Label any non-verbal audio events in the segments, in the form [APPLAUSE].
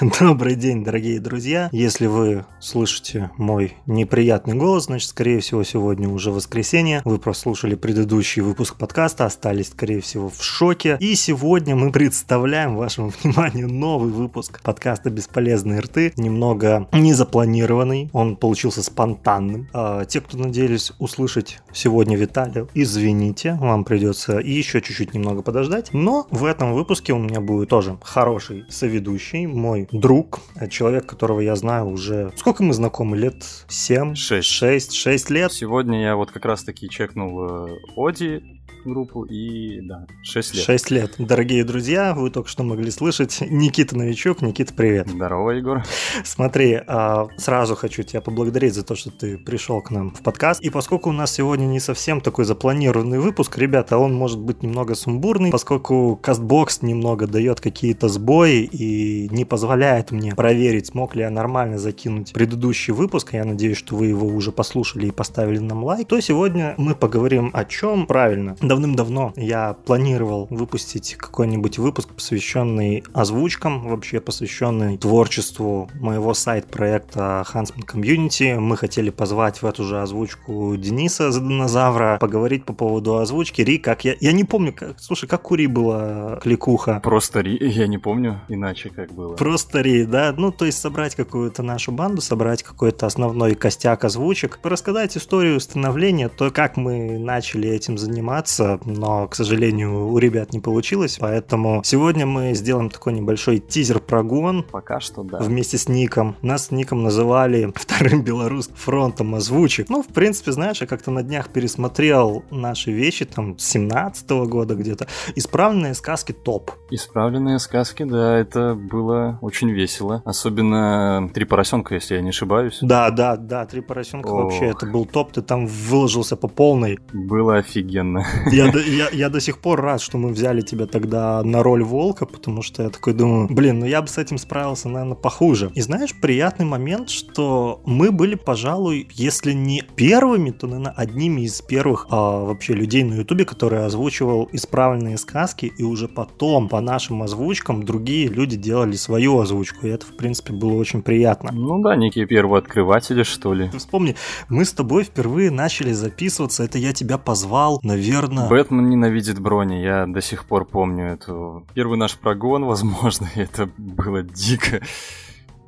[LAUGHS] Добрый день, дорогие друзья. Если вы слышите мой неприятный голос, значит, скорее всего, сегодня уже воскресенье. Вы прослушали предыдущий выпуск подкаста, остались, скорее всего, в шоке. И сегодня мы представляем вашему [LAUGHS] вниманию новый выпуск подкаста «Бесполезные рты». Немного незапланированный, он получился спонтанным. А, те, кто надеялись услышать сегодня Виталия, извините, вам придется еще чуть-чуть немного подождать. Но в этом выпуске у меня будет тоже хороший соведущий, мой друг, э, человек, которого я знаю уже... Сколько мы знакомы? Лет 7? 6. 6, 6 лет. Сегодня я вот как раз-таки чекнул э, Оди, группу и, да, 6 лет. 6 лет. Дорогие друзья, вы только что могли слышать Никита Новичок. Никита, привет. Здорово, Егор. Смотри, а, сразу хочу тебя поблагодарить за то, что ты пришел к нам в подкаст. И поскольку у нас сегодня не совсем такой запланированный выпуск, ребята, он может быть немного сумбурный, поскольку Кастбокс немного дает какие-то сбои и не позволяет мне проверить, смог ли я нормально закинуть предыдущий выпуск. Я надеюсь, что вы его уже послушали и поставили нам лайк. То сегодня мы поговорим о чем правильно давным-давно я планировал выпустить какой-нибудь выпуск, посвященный озвучкам, вообще посвященный творчеству моего сайт-проекта Huntsman Community. Мы хотели позвать в эту же озвучку Дениса за динозавра, поговорить по поводу озвучки. Ри, как я... Я не помню, как... слушай, как у Ри была кликуха? Просто Ри, я не помню иначе как было. Просто Ри, да? Ну, то есть собрать какую-то нашу банду, собрать какой-то основной костяк озвучек, рассказать историю становления, то, как мы начали этим заниматься, получиться, но, к сожалению, у ребят не получилось, поэтому сегодня мы сделаем такой небольшой тизер-прогон. Пока что, да. Вместе с Ником. Нас с Ником называли [LAUGHS] вторым белорусским фронтом озвучек. Ну, в принципе, знаешь, я как-то на днях пересмотрел наши вещи, там, с 17 -го года где-то. Исправленные сказки топ. Исправленные сказки, да, это было очень весело. Особенно «Три поросенка», если я не ошибаюсь. Да, да, да, «Три поросенка» Ох. вообще, это был топ, ты там выложился по полной. Было офигенно. [LAUGHS] Я, я, я до сих пор рад, что мы взяли тебя тогда на роль волка, потому что я такой думаю, блин, ну я бы с этим справился, наверное, похуже. И знаешь, приятный момент, что мы были, пожалуй, если не первыми, то, наверное, одними из первых а, вообще людей на Ютубе, которые озвучивал исправленные сказки, и уже потом по нашим озвучкам другие люди делали свою озвучку, и это, в принципе, было очень приятно. Ну да, некие первые открыватели, что ли. Ты вспомни, мы с тобой впервые начали записываться, это я тебя позвал, наверное, Верно. Бэтмен ненавидит брони, я до сих пор помню эту... Первый наш прогон, возможно, [LAUGHS] это было дико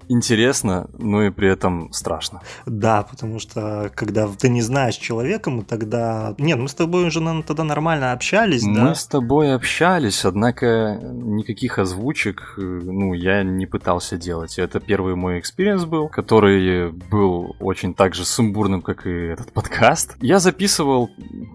интересно, но и при этом страшно. Да, потому что когда ты не знаешь человека, мы тогда... Нет, мы с тобой уже наверное, тогда нормально общались, мы да? Мы с тобой общались, однако никаких озвучек, э, ну, я не пытался делать. Это первый мой experience был, который был очень так же сумбурным, как и этот подкаст. Я записывал,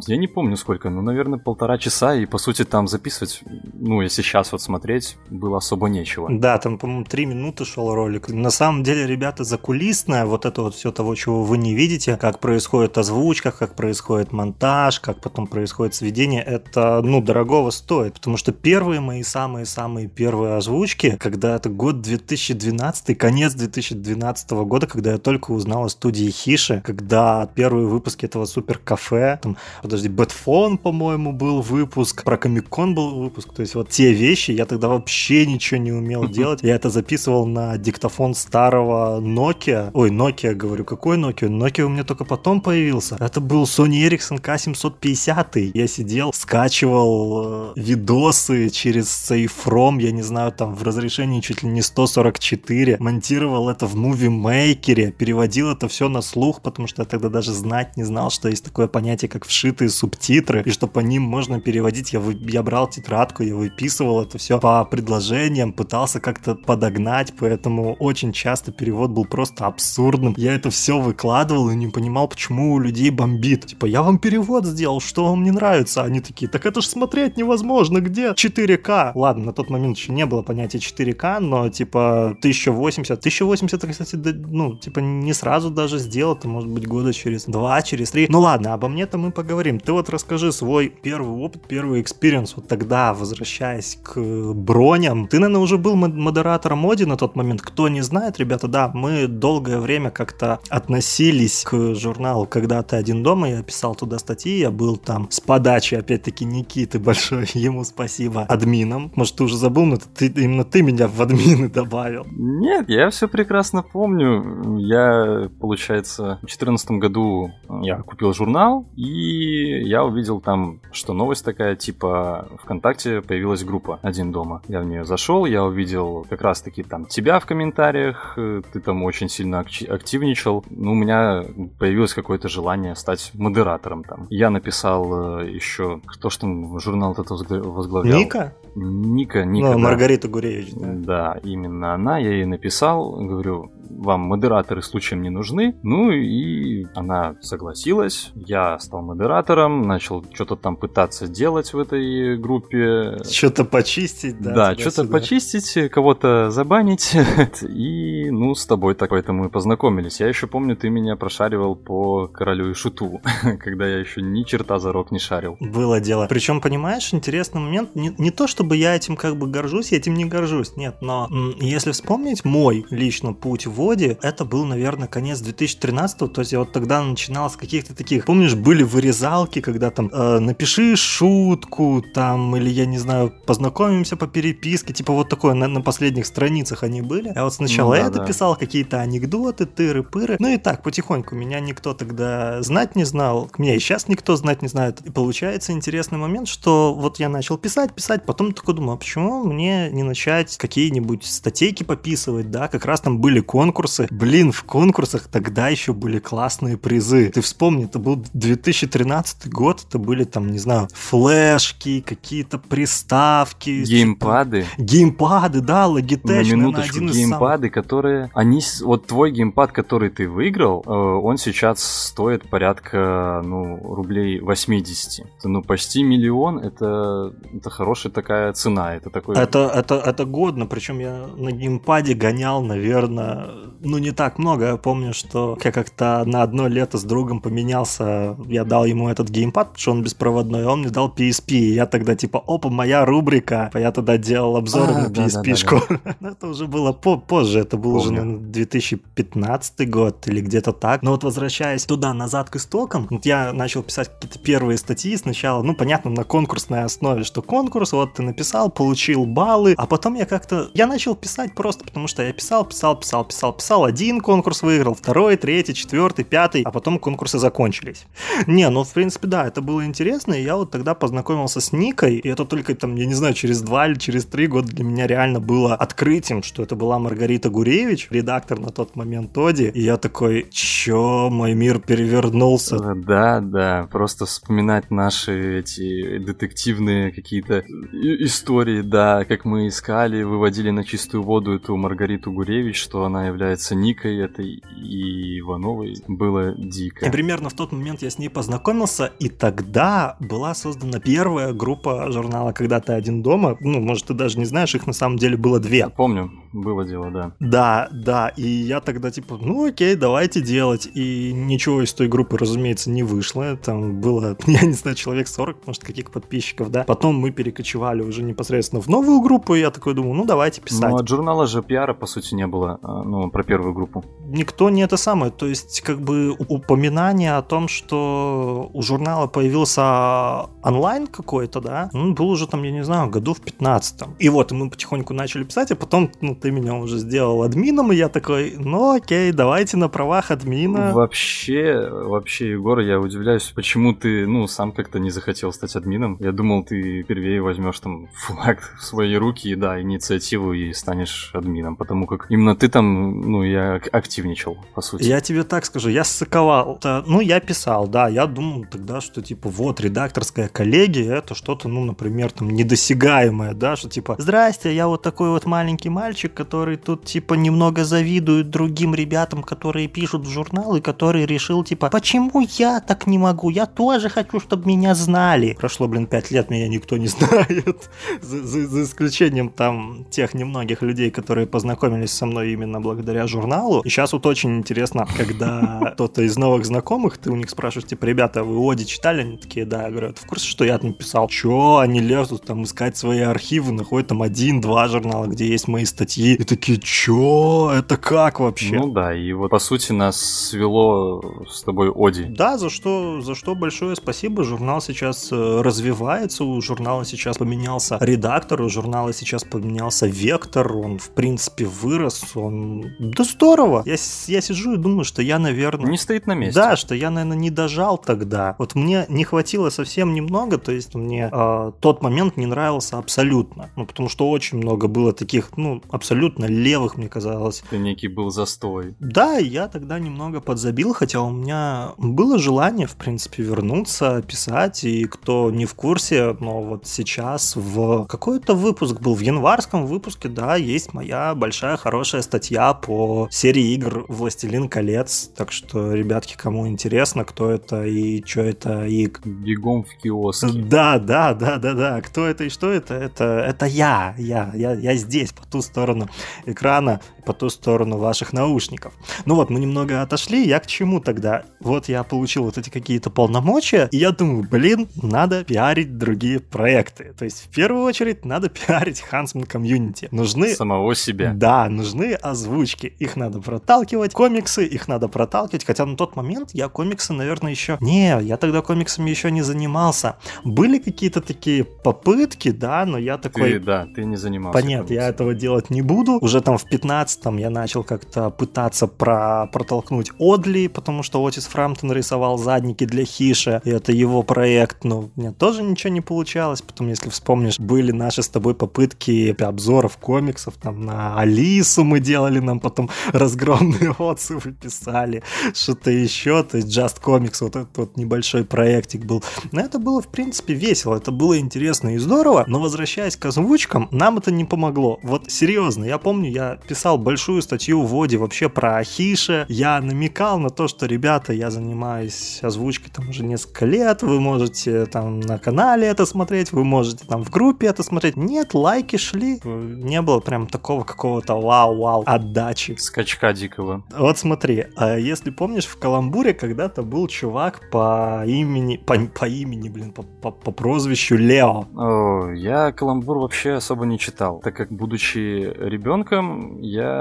я не помню сколько, ну, наверное, полтора часа, и, по сути, там записывать, ну, если сейчас вот смотреть, было особо нечего. Да, там, по-моему, три минуты шел ролик на самом деле, ребята, закулисное, вот это вот все того, чего вы не видите, как происходит озвучка, как происходит монтаж, как потом происходит сведение, это, ну, дорогого стоит, потому что первые мои самые-самые первые озвучки, когда это год 2012, конец 2012 года, когда я только узнал о студии Хиши, когда первые выпуски этого супер кафе, там, подожди, Бэтфон, по-моему, был выпуск, про Комикон был выпуск, то есть вот те вещи, я тогда вообще ничего не умел [LAUGHS] делать, я это записывал на диктофон телефон старого Nokia. Ой, Nokia, говорю, какой Nokia? Nokia у меня только потом появился. Это был Sony Ericsson K750. Я сидел, скачивал э, видосы через SafeROM, я не знаю, там в разрешении чуть ли не 144. Монтировал это в Movie Maker, переводил это все на слух, потому что я тогда даже знать не знал, что есть такое понятие, как вшитые субтитры, и что по ним можно переводить. Я, вы... я брал тетрадку, я выписывал это все по предложениям, пытался как-то подогнать, поэтому очень очень часто перевод был просто абсурдным. Я это все выкладывал и не понимал, почему у людей бомбит. Типа, я вам перевод сделал, что вам не нравится? Они такие, так это ж смотреть невозможно, где 4К? Ладно, на тот момент еще не было понятия 4К, но типа 1080. 1080, кстати, да, ну, типа не сразу даже сделал, это может быть года через два, через три. Ну ладно, обо мне-то мы поговорим. Ты вот расскажи свой первый опыт, первый experience вот тогда, возвращаясь к броням. Ты, наверное, уже был модератором моди на тот момент, кто не знают, ребята, да, мы долгое время как-то относились к журналу «Когда ты один дома», я писал туда статьи, я был там с подачи, опять-таки, Никиты большой, [LAUGHS] ему спасибо, админом. Может, ты уже забыл, но ты, именно ты меня в админы [LAUGHS] добавил. Нет, я все прекрасно помню. Я, получается, в 2014 году я купил журнал, и я увидел там, что новость такая, типа, ВКонтакте появилась группа «Один дома». Я в нее зашел, я увидел как раз-таки там тебя в комментариях, э, ты там очень сильно активничал. Ну, у меня появилось какое-то желание стать модератором там. Я написал э, еще, кто ж там журнал этот возглавлял? Ника? Ника, Ника. Ну, да. Маргарита Гуревич, да. Да, именно она. Я ей написал, говорю, вам модераторы случаем не нужны. Ну и она согласилась. Я стал модератором, начал что-то там пытаться делать в этой группе. Что-то почистить, да? Да, что-то почистить, кого-то забанить. [LAUGHS] и, ну, с тобой так поэтому и познакомились. Я еще помню, ты меня прошаривал по королю и шуту, [LAUGHS] когда я еще ни черта за рок не шарил. Было дело. Причем, понимаешь, интересный момент, не, не то чтобы я этим как бы горжусь, я этим не горжусь, нет, но если вспомнить мой лично путь в воде, это был, наверное, конец 2013 то есть я вот тогда начинал с каких-то таких, помнишь, были вырезалки, когда там э, напиши шутку, там, или я не знаю, познакомимся по переписке, типа вот такое, на, на последних страницах они были. Я вот сначала ну, да, это да. писал, какие-то анекдоты, тыры-пыры, ну и так, потихоньку, меня никто тогда знать не знал, меня и сейчас никто знать не знает. И получается интересный момент, что вот я начал писать, писать, потом такой думаю, а почему мне не начать какие-нибудь статейки пописывать, да, как раз там были конкурсы. Блин, в конкурсах тогда еще были классные призы. Ты вспомни, это был 2013 год, это были там, не знаю, флешки, какие-то приставки. Геймпады. Геймпады, да, Logitech. На минуточку, наверное, геймпады, самых... которые... Они, вот твой геймпад, который ты выиграл, э, он сейчас стоит порядка, ну, рублей 80. Ну, почти миллион, это, это хорошая такая цена. Это такой... Это, это, это годно, причем я на геймпаде гонял, наверное, ну, не так много. Я помню, что я как-то на одно лето с другом поменялся, я дал ему этот геймпад, потому что он беспроводной, он мне дал PSP. И я тогда типа, опа, моя рубрика. Я тогда делал обзоры а, на PSP-шку. Да, да, да. [LAUGHS] это уже было по позже, это был уже наверное, 2015 год или где-то так. Но вот возвращаясь туда, назад к истокам, вот я начал писать какие-то первые статьи сначала, ну, понятно, на конкурсной основе, что конкурс, вот ты написал, получил баллы, а потом я как-то, я начал писать просто, потому что я писал, писал, писал, писал, писал, один конкурс выиграл, второй, третий, четвертый, пятый, а потом конкурсы закончились. Не, ну, в принципе, да, это было интересно, и я вот тогда познакомился с Никой, и это только там, я не знаю, через два или через три года для меня реально было открытием, что это была Маргарита Гуревич, редактор на тот момент Тоди, и я такой, чё, мой мир перевернулся. Да, да, просто вспоминать наши эти детективные какие-то истории, да, как мы искали, выводили на чистую воду эту Маргариту Гуревич, что она является Никой этой и Ивановой, было дико. И примерно в тот момент я с ней познакомился, и тогда была создана первая группа журнала «Когда ты один дома». Ну, может, ты даже не знаешь, их на самом деле было две. Я помню, было дело, да. Да, да, и я тогда типа, ну окей, давайте делать. И ничего из той группы, разумеется, не вышло. Там было, [LAUGHS] я не знаю, человек 40, может, каких подписчиков, да. Потом мы перекочевали уже непосредственно в новую группу, и я такой думаю, ну давайте писать. Ну, от журнала же пиара, по сути, не было, а, ну, про первую группу. Никто не это самое, то есть, как бы упоминание о том, что у журнала появился онлайн какой-то, да, он был уже там, я не знаю, году в 15 И вот, мы потихоньку начали писать, а потом, ну, ты меня уже сделал админом, и я такой, ну окей, давайте на правах админа. Вообще, вообще, Егор, я удивляюсь, почему ты, ну, сам как-то не захотел стать админом. Я думал, ты первее возьмешь там флаг в свои руки, и да, инициативу и станешь админом, потому как именно ты там, ну, я активничал, по сути. Я тебе так скажу, я ссыковал. Ну, я писал, да, я думал тогда, что, типа, вот, редакторская коллегия, это что-то, ну, например, там, недосягаемое, да, что, типа, здрасте, я вот такой вот маленький мальчик, который тут, типа, немного завидует другим ребятам, которые пишут в журнал, и который решил, типа, почему я так не могу? Я тоже хочу, чтобы меня знали. Прошло, блин, пять лет, меня никто не [LAUGHS] знает. За, за, исключением там тех немногих людей, которые познакомились со мной именно благодаря журналу. И сейчас вот очень интересно, когда [LAUGHS] кто-то из новых знакомых, ты у них спрашиваешь, типа, ребята, вы Оди читали? Они такие, да. Я говорю, «А ты в курсе, что я написал? Чё? Они лезут там искать свои архивы, находят там один-два журнала, где есть мои статьи. И такие, чё? Это как вообще? Ну да, и вот по сути нас свело с тобой Оди. Да, за что, за что большое спасибо. Журнал сейчас э, развивается, у журнала сейчас поменялся редактор, у журнала сейчас поменялся вектор, он в принципе вырос, он... Да здорово! Я, я сижу и думаю, что я, наверное... Не стоит на месте. Да, что я, наверное, не дожал тогда. Вот мне не хватило совсем немного, то есть мне э, тот момент не нравился абсолютно. Ну, потому что очень много было таких, ну, абсолютно левых, мне казалось. Это некий был застой. Да, я тогда немного подзабил, хотя у меня было желание, в принципе, вернуться, писать, и кто не в курсе, но вот сейчас в какой-то выпуск был, в январском выпуске, да, есть моя большая хорошая статья по серии игр «Властелин колец», так что, ребятки, кому интересно, кто это и что это, и... Бегом в киоске. Да, да, да, да, да, кто это и что это, это, это я, я, я, я здесь, по ту сторону экрана, по ту сторону ваших наушников. Ну вот, мы немного отошли, я к чему тогда? Вот я получил вот эти какие-то полномочия, и я думаю, блин, надо пиарить другие проекты. То есть, в первую очередь, надо [LAUGHS] пиарить Huntsman комьюнити. Нужны... Самого себя. Да, нужны озвучки. Их надо проталкивать. Комиксы, их надо проталкивать. Хотя на тот момент я комиксы, наверное, еще... Не, я тогда комиксами еще не занимался. Были какие-то такие попытки, да, но я такой... Ты, да, ты не занимался. Понятно, я этого делать не буду. Уже там в 15 там я начал как-то пытаться про протолкнуть Одли, потому что Отис Фрамптон рисовал задники для Хиша, и это его проект, но у меня тоже ничего не получалось. Потом, если вспомнишь, были наши с тобой попытки обзоров комиксов, там на Алису мы делали, нам потом [LAUGHS] разгромные отзывы писали, что-то еще, то есть Just Comics, вот этот вот небольшой проектик был. Но это было, в принципе, весело, это было интересно и здорово, но возвращаясь к озвучкам, нам это не помогло. Вот серьезно, я помню, я писал большую статью в Воде вообще про Ахиша, я намекал на то, что, ребята, я занимаюсь озвучкой там уже несколько лет, вы можете там на канале это смотреть, вы можете там в группе это смотреть. Нет, лайки шли, не было прям такого какого-то вау-вау отдачи. Скачка дикого. Вот смотри, а если помнишь, в Каламбуре когда-то был чувак по имени, по, по имени, блин, по, по, по прозвищу Лео. О, я Каламбур вообще особо не читал, так как, будучи ребенком, я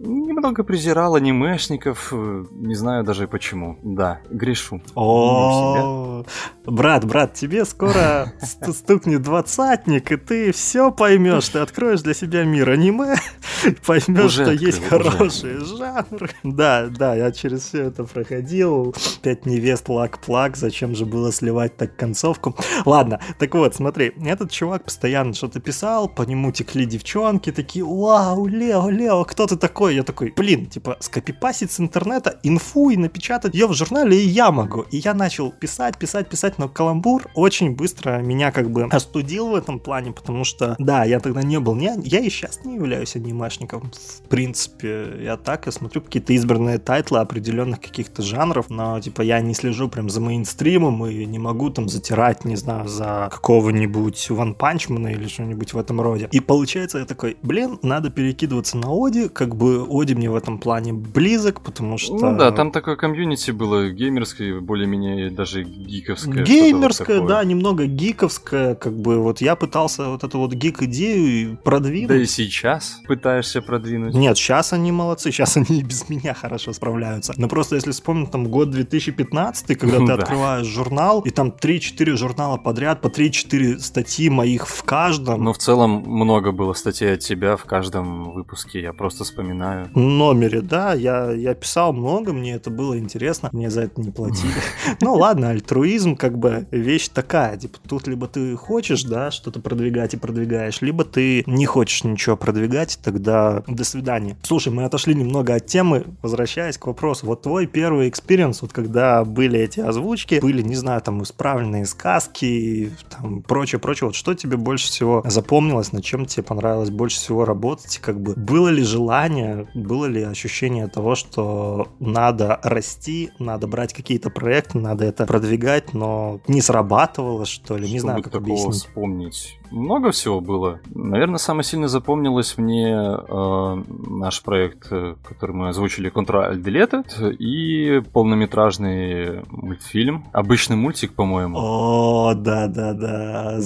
немного презирал анимешников, не знаю даже почему. Да, грешу. О, брат, брат, тебе скоро [LAUGHS] стукнет двадцатник, и ты все поймешь, ты откроешь для себя мир аниме, поймешь, что есть хорошие жанры. Да, да, я через все это проходил. Пять невест лак-плак, зачем же было сливать так концовку? Ладно, так вот, смотри, этот чувак постоянно что-то писал, по нему текли девчонки, такие, вау, Лео, Лео, кто ты такой? Я такой, блин, типа, скопипастить с интернета инфу и напечатать ее в журнале и я могу. И я начал писать, писать, писать, но каламбур очень быстро меня как бы остудил в этом плане, потому что, да, я тогда не был, не, я и сейчас не являюсь анимешником, в принципе, я так, я смотрю какие-то избранные тайтлы определенных каких-то жанров, но, типа, я не слежу прям за мейнстримом и не могу там затирать, не знаю, за какого-нибудь Punch Man или что-нибудь в этом роде. И получается, я такой, блин, надо перекидываться на Оди, как бы Оди мне в этом плане близок, потому что... Ну да, там такое комьюнити было геймерское, более-менее даже гиковское. Геймерское, вот да, немного гиковское, как бы вот я пытался вот эту вот гик-идею продвинуть. Да и сейчас пытаешься продвинуть. Нет, сейчас они молодцы, сейчас они и без меня хорошо справляются. Но просто если вспомнить там год 2015, когда [LAUGHS] ты открываешь журнал, и там 3-4 журнала подряд, по 3-4 статьи моих в каждом. Но в целом много было статей от тебя в каждом выпуске, я просто вспоминаю. Номере, да, я, я писал много, мне это было интересно, мне за это не платили. [LAUGHS] Ну ладно, альтруизм как бы вещь такая, типа тут либо ты хочешь, да, что-то продвигать и продвигаешь, либо ты не хочешь ничего продвигать, тогда до свидания. Слушай, мы отошли немного от темы, возвращаясь к вопросу, вот твой первый experience, вот когда были эти озвучки, были, не знаю, там исправленные сказки, там прочее, прочее, вот что тебе больше всего запомнилось, на чем тебе понравилось больше всего работать, как бы было ли желание, было ли ощущение того, что надо расти, надо брать какие-то проекты, надо это продвигать, но не срабатывало, что ли? Не Чтобы знаю, как такого объяснить. вспомнить. Много всего было. Наверное, самое сильно запомнилось мне э, наш проект, э, который мы озвучили Contra Deleted, и полнометражный мультфильм. Обычный мультик, по-моему. О, да-да-да.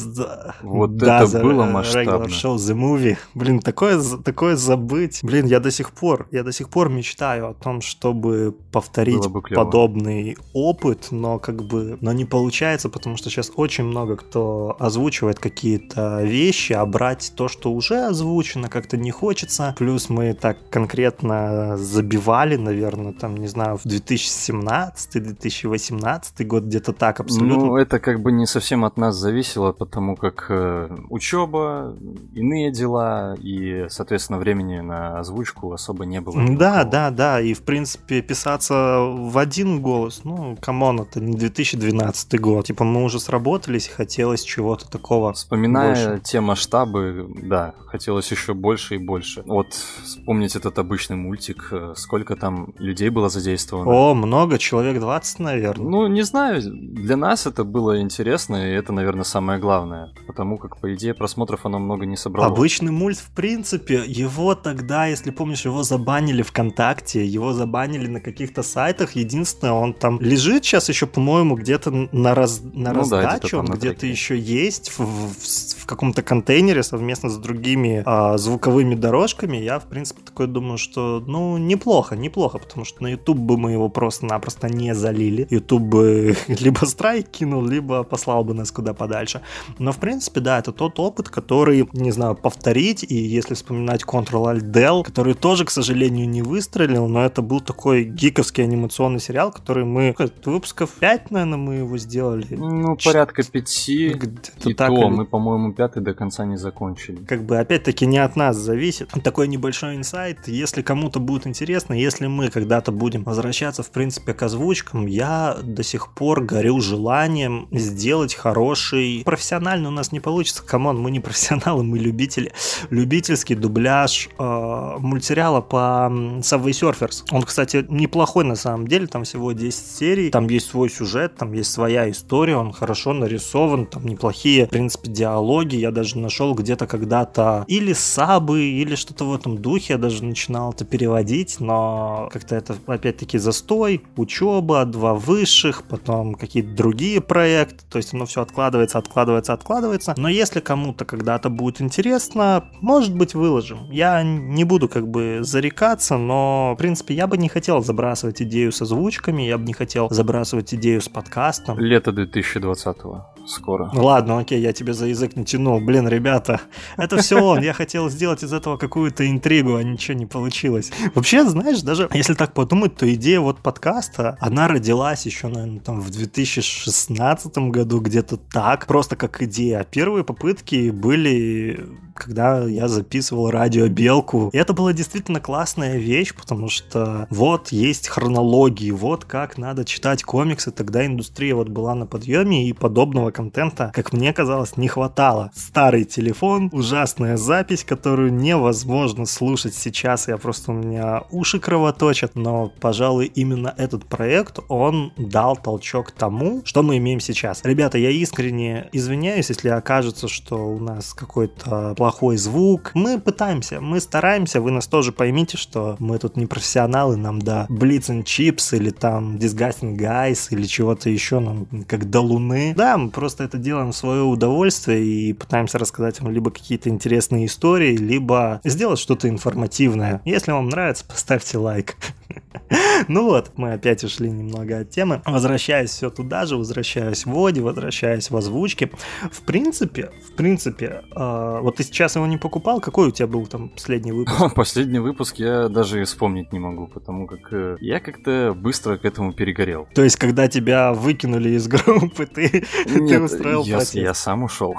Вот да, это было Regular масштабно. Show The Movie. Блин, такое, такое забыть. Блин, я до сих пор, я до сих пор мечтаю о том, чтобы повторить бы подобный опыт, но как бы, но не получается, потому что сейчас очень много кто озвучивает какие-то вещи, а брать то, что уже озвучено, как-то не хочется. Плюс мы так конкретно забивали, наверное, там, не знаю, в 2017-2018 год, где-то так абсолютно. Ну, это как бы не совсем от нас зависело, потому как э, учеба, иные дела, и, соответственно, времени на озвучку особо не было. Да, никакого. да, да, и в принципе писаться в один голос, ну, come on, это не 2012 год. Типа мы уже сработались, хотелось чего-то такого Вспоминая больше. те масштабы, да, хотелось еще больше и больше. Вот вспомнить этот обычный мультик, э, сколько там людей было задействовано. О, много, человек 20, наверное. Ну, не знаю, для нас это было интересно, и это, наверное, самое главное. Потому как, по идее, просмотров оно много не собрало. Обычный мульт, в принципе, его тогда, если помнишь, его забанили ВКонтакте, его забанили на каких-то сайтах. Единственное, он там лежит сейчас еще, по-моему, где-то на, раз, на Ну да, раздачу, там он где-то еще есть в, в- в каком-то контейнере совместно с другими а, звуковыми дорожками. Я, в принципе, такой думаю, что, ну, неплохо, неплохо, потому что на YouTube бы мы его просто-напросто не залили. YouTube бы [LAUGHS] либо страйк кинул, либо послал бы нас куда подальше. Но, в принципе, да, это тот опыт, который, не знаю, повторить, и если вспоминать Ctrl-Alt-Del, который тоже, к сожалению, не выстрелил, но это был такой гиковский анимационный сериал, который мы, выпусков 5, наверное, мы его сделали. Ну, порядка пяти. Где-то И так, то, или- мы, по-моему, пятый до конца не закончили. как бы опять-таки не от нас зависит. Такой небольшой инсайт. Если кому-то будет интересно, если мы когда-то будем возвращаться, в принципе, к озвучкам, я до сих пор горю желанием сделать хороший... Профессионально у нас не получится. Come on, мы не профессионалы, мы любители. Любительский дубляж э, мультсериала по Subway Surfers. Он, кстати, неплохой на самом деле. Там всего 10 серий. Там есть свой сюжет, там есть своя история. Он хорошо нарисован. Там неплохие, в принципе, диалоги. Я даже нашел где-то когда-то или сабы, или что-то в этом духе. Я даже начинал это переводить, но как-то это опять-таки застой, учеба, два высших, потом какие-то другие проекты. То есть оно все откладывается, откладывается, откладывается. Но если кому-то когда-то будет интересно, может быть, выложим. Я не буду как бы зарекаться, но, в принципе, я бы не хотел забрасывать идею с озвучками, я бы не хотел забрасывать идею с подкастом. Лето 2020-го. Скоро. Ладно, окей, я тебе за язык не тянул. Блин, ребята, это все он. Я хотел сделать из этого какую-то интригу, а ничего не получилось. Вообще, знаешь, даже если так подумать, то идея вот подкаста, она родилась еще, наверное, там в 2016 году, где-то так, просто как идея. А Первые попытки были, когда я записывал радио Белку. И это была действительно классная вещь, потому что вот есть хронологии, вот как надо читать комиксы. Тогда индустрия вот была на подъеме, и подобного контента, как мне казалось, не хватало. Старый телефон, ужасная запись, которую невозможно слушать сейчас. Я просто у меня уши кровоточат, но, пожалуй, именно этот проект, он дал толчок тому, что мы имеем сейчас. Ребята, я искренне извиняюсь, если окажется, что у нас какой-то плохой звук. Мы пытаемся, мы стараемся, вы нас тоже поймите, что мы тут не профессионалы, нам до Blitz and Chips или там Disgusting Guys или чего-то еще, нам как до Луны. Да, мы просто это делаем в свое удовольствие и пытаемся рассказать вам либо какие-то интересные истории, либо сделать что-то информативное. Если вам нравится, [LAUGHS] поставьте лайк. [LAUGHS] Ну вот, мы опять ушли немного от темы. Возвращаясь все туда же, возвращаясь в Воде, возвращаясь в озвучке. В принципе, в принципе, э, вот ты сейчас его не покупал, какой у тебя был там последний выпуск? [LAUGHS] Последний выпуск я даже и вспомнить не могу, потому как э, я как-то быстро к этому перегорел. То есть, когда тебя выкинули из [LAUGHS] группы, ты, ты Нет, устроил я, протест? я сам ушел.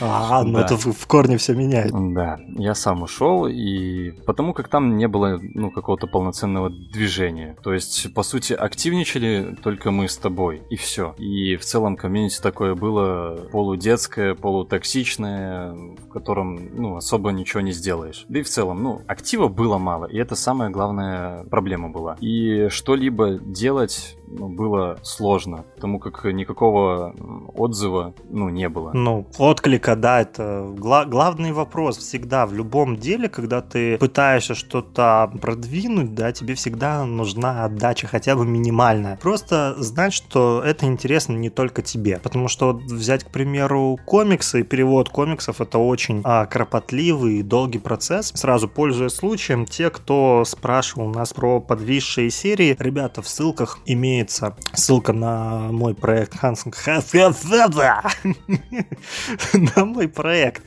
А, ну Да. это в, в корне все меняет. Да, я сам ушел, и потому как там не было ну, какого-то полноценного движение. То есть, по сути, активничали только мы с тобой, и все. И в целом комьюнити такое было полудетское, полутоксичное, в котором, ну, особо ничего не сделаешь. Да и в целом, ну, актива было мало, и это самая главная проблема была. И что-либо делать ну, было сложно, потому как никакого отзыва ну, не было. Ну, отклика, да, это гла- главный вопрос всегда в любом деле, когда ты пытаешься что-то продвинуть, да, тебе всегда нужна отдача хотя бы минимальная. Просто знать, что это интересно не только тебе. Потому что взять, к примеру, комиксы, перевод комиксов это очень а, кропотливый и долгий процесс. Сразу пользуясь случаем, те, кто спрашивал нас про подвисшие серии, ребята, в ссылках имеется ссылка на мой проект Хансман... [LAUGHS] на мой проект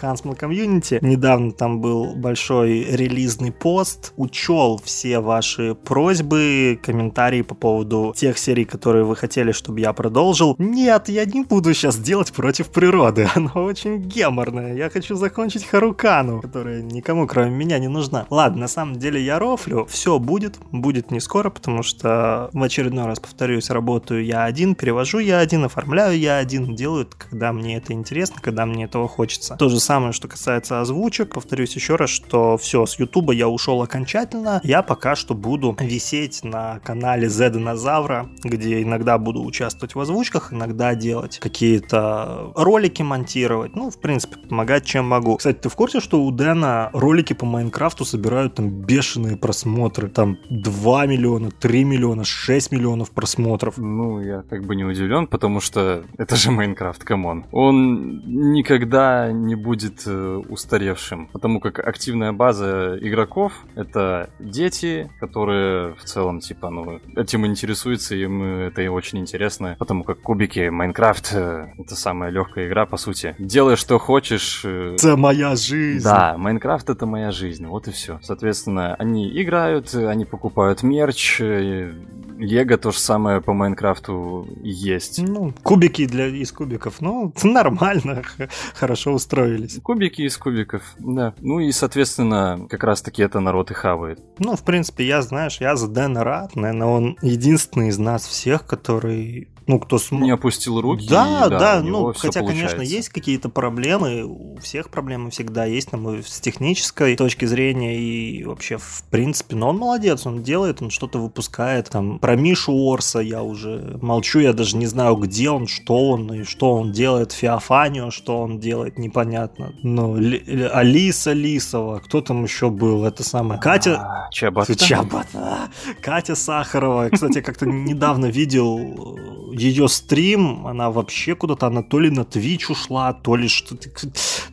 Хансман Community. Недавно там был большой релизный пост. Учел все ваши просьбы, комментарии по поводу тех серий, которые вы хотели, чтобы я продолжил. Нет, я не буду сейчас делать против природы. [LAUGHS] Она очень геморная. Я хочу закончить Харукану, которая никому, кроме меня, не нужна. Ладно, на самом деле я рофлю. Все будет. Будет не скоро, потому что в очередной раз повторюсь, работаю я один, перевожу я один, оформляю я один, делаю когда мне это интересно, когда мне этого хочется. То же самое, что касается озвучек, повторюсь еще раз, что все, с Ютуба я ушел окончательно, я пока что буду висеть на канале Z Динозавра, где иногда буду участвовать в озвучках, иногда делать какие-то ролики монтировать, ну, в принципе, помогать чем могу. Кстати, ты в курсе, что у Дэна ролики по Майнкрафту собирают там бешеные просмотры, там 2 миллиона, 3 миллиона, 6 миллионов просмотров. Ну, я как бы не удивлен, потому что это же Майнкрафт, come on. Он никогда не будет э, устаревшим, потому как активная база игроков — это дети, которые в целом, типа, ну, этим интересуются, им это и очень интересно, потому как кубики Майнкрафт э, — это самая легкая игра, по сути. Делай, что хочешь. Э... Это моя жизнь. Да, Майнкрафт — это моя жизнь, вот и все. Соответственно, они играют, они покупают мерч, э, Лего то же самое по Майнкрафту есть. Ну, кубики для из кубиков. Ну, [LAUGHS] нормально, [LAUGHS] хорошо устроились. Кубики из кубиков, да. Ну и, соответственно, как раз-таки это народ и хавает. Ну, в принципе, я, знаешь, я за Дэна рад. Наверное, он единственный из нас всех, который ну, кто см... Не опустил руки. Да, и, да, да ну, хотя, получается. конечно, есть какие-то проблемы, у всех проблемы всегда есть, там, с технической точки зрения и вообще, в принципе, но он молодец, он делает, он что-то выпускает, там, про Мишу Орса я уже молчу, я даже не знаю, где он, что он, и что он делает, Феофанио, что он делает, непонятно. Ну, Ли, Алиса Лисова, кто там еще был, это самое, Катя... А, Чабата. Чабата. Катя Сахарова, кстати, как-то [LAUGHS] недавно видел ее стрим, она вообще куда-то, она то ли на Twitch ушла, то ли что-то...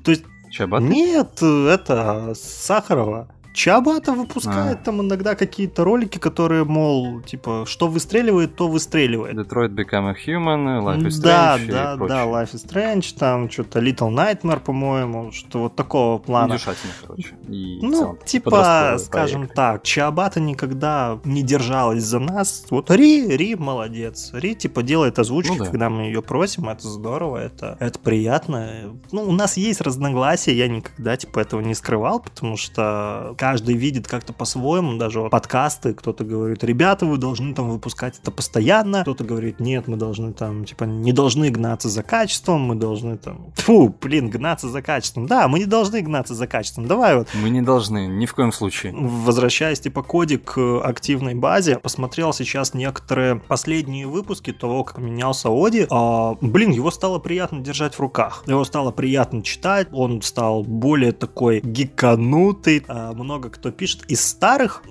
То есть... Чабата? Нет, это Сахарова. Чабата выпускает а. там иногда какие-то ролики, которые, мол, типа, что выстреливает, то выстреливает. Detroit Become a Human, Life is да, Strange Да, да, да, Life is Strange, там что-то Little Nightmare, по-моему, что вот такого плана. Удушательно, короче. И ну, типа, скажем проект. так, Чабата никогда не держалась за нас. Вот Ри, Ри молодец. Ри, типа, делает озвучки, ну, да. когда мы ее просим, это здорово, это, это приятно. Ну, у нас есть разногласия, я никогда, типа, этого не скрывал, потому что каждый видит как-то по-своему, даже вот подкасты, кто-то говорит, ребята, вы должны там выпускать это постоянно, кто-то говорит, нет, мы должны там, типа, не должны гнаться за качеством, мы должны там, фу, блин, гнаться за качеством. Да, мы не должны гнаться за качеством, давай вот. Мы не должны, ни в коем случае. Возвращаясь, типа, кодик к активной базе, посмотрел сейчас некоторые последние выпуски того, как менялся Оди, а, блин, его стало приятно держать в руках, его стало приятно читать, он стал более такой гиканутый, а, много много кто пишет. Из старых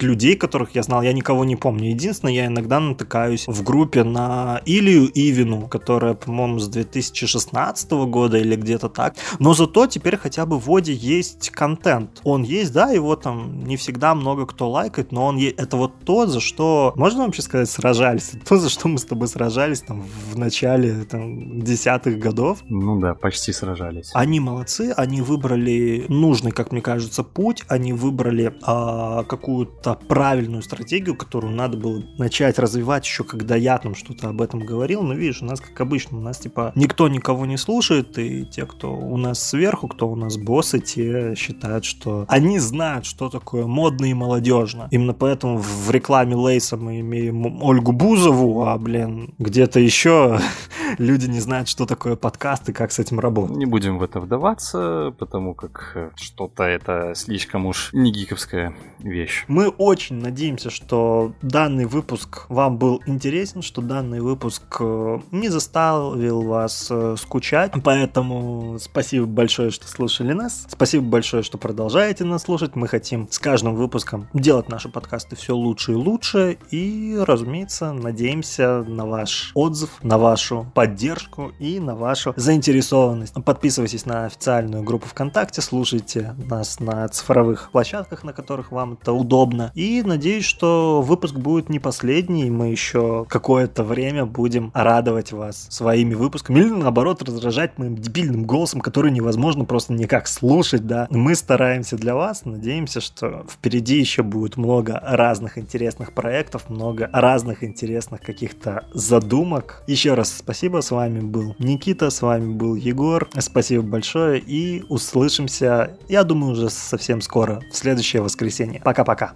людей, которых я знал, я никого не помню. Единственное, я иногда натыкаюсь в группе на Илью Ивину, которая, по-моему, с 2016 года или где-то так. Но зато теперь хотя бы в Воде есть контент. Он есть, да, его там не всегда много кто лайкает, но он есть. Это вот то, за что, можно вообще сказать, сражались? то, за что мы с тобой сражались там в начале там, десятых годов. Ну да, почти сражались. Они молодцы, они выбрали нужный, как мне кажется, путь, путь, они выбрали а, какую-то правильную стратегию, которую надо было начать развивать еще, когда я там что-то об этом говорил. Но видишь, у нас, как обычно, у нас типа никто никого не слушает, и те, кто у нас сверху, кто у нас боссы, те считают, что они знают, что такое модно и молодежно. Именно поэтому в рекламе Лейса мы имеем Ольгу Бузову, а, блин, где-то еще [LAUGHS] люди не знают, что такое подкаст и как с этим работать. Не будем в это вдаваться, потому как э, что-то это слишком уж не гиковская вещь. Мы очень надеемся, что данный выпуск вам был интересен, что данный выпуск э, не заставил вас э, скучать. Поэтому спасибо большое, что слушали нас. Спасибо большое, что продолжаете нас слушать. Мы хотим с каждым выпуском делать наши подкасты все лучше и лучше. И, разумеется, надеемся на ваш отзыв, на вашу поддержку и на вашу заинтересованность. Подписывайтесь на официальную группу ВКонтакте, слушайте нас на цифровых площадках, на которых вам это удобно. И надеюсь, что выпуск будет не последний, и мы еще какое-то время будем радовать вас своими выпусками. Или наоборот, раздражать моим дебильным голосом, который невозможно просто никак слушать, да. Мы стараемся для вас, надеемся, что впереди еще будет много разных интересных проектов, много разных интересных каких-то задумок. Еще раз спасибо, с вами был Никита, с вами был Егор. Спасибо большое и услышимся, я думаю, уже совсем скоро, в следующее воскресенье. Пока-пока.